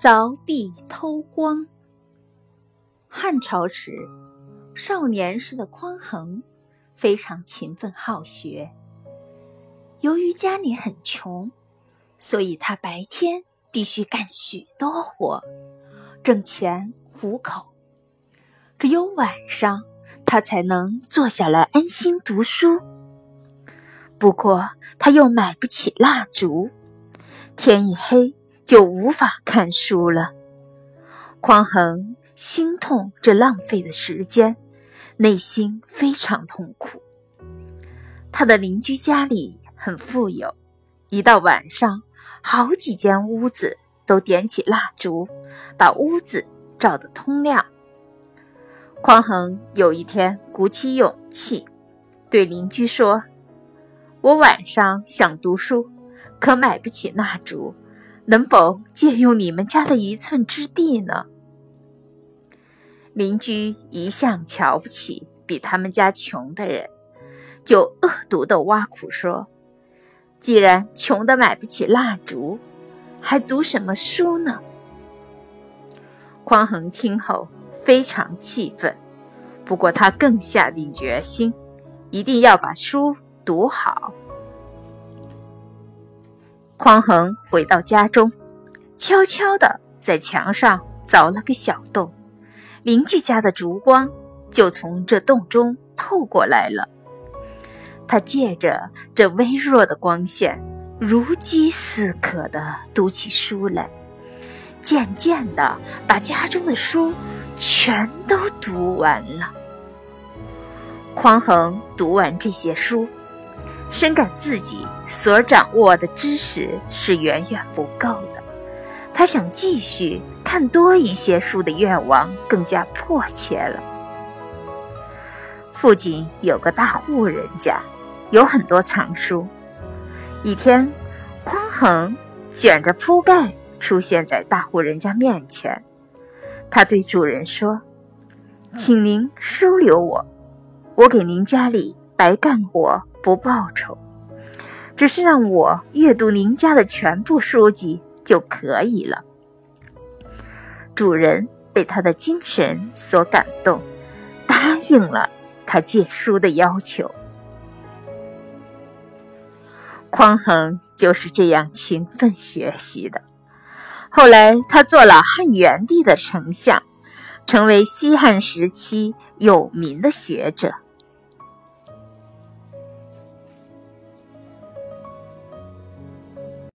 凿壁偷光。汉朝时，少年时的匡衡非常勤奋好学。由于家里很穷，所以他白天必须干许多活，挣钱糊口。只有晚上，他才能坐下来安心读书。不过，他又买不起蜡烛，天一黑就无法看书了。匡衡心痛这浪费的时间，内心非常痛苦。他的邻居家里很富有，一到晚上，好几间屋子都点起蜡烛，把屋子照得通亮。匡衡有一天鼓起勇气，对邻居说：“我晚上想读书，可买不起蜡烛，能否借用你们家的一寸之地呢？”邻居一向瞧不起比他们家穷的人，就恶毒地挖苦说：“既然穷的买不起蜡烛，还读什么书呢？”匡衡听后。非常气愤，不过他更下定决心，一定要把书读好。匡衡回到家中，悄悄地在墙上凿了个小洞，邻居家的烛光就从这洞中透过来了。他借着这微弱的光线，如饥似渴地读起书来，渐渐地把家中的书。全都读完了。匡衡读完这些书，深感自己所掌握的知识是远远不够的。他想继续看多一些书的愿望更加迫切了。附近有个大户人家，有很多藏书。一天，匡衡卷着铺盖出现在大户人家面前。他对主人说：“请您收留我，我给您家里白干活不报酬，只是让我阅读您家的全部书籍就可以了。”主人被他的精神所感动，答应了他借书的要求。匡衡就是这样勤奋学习的。后来，他做了汉元帝的丞相，成为西汉时期有名的学者。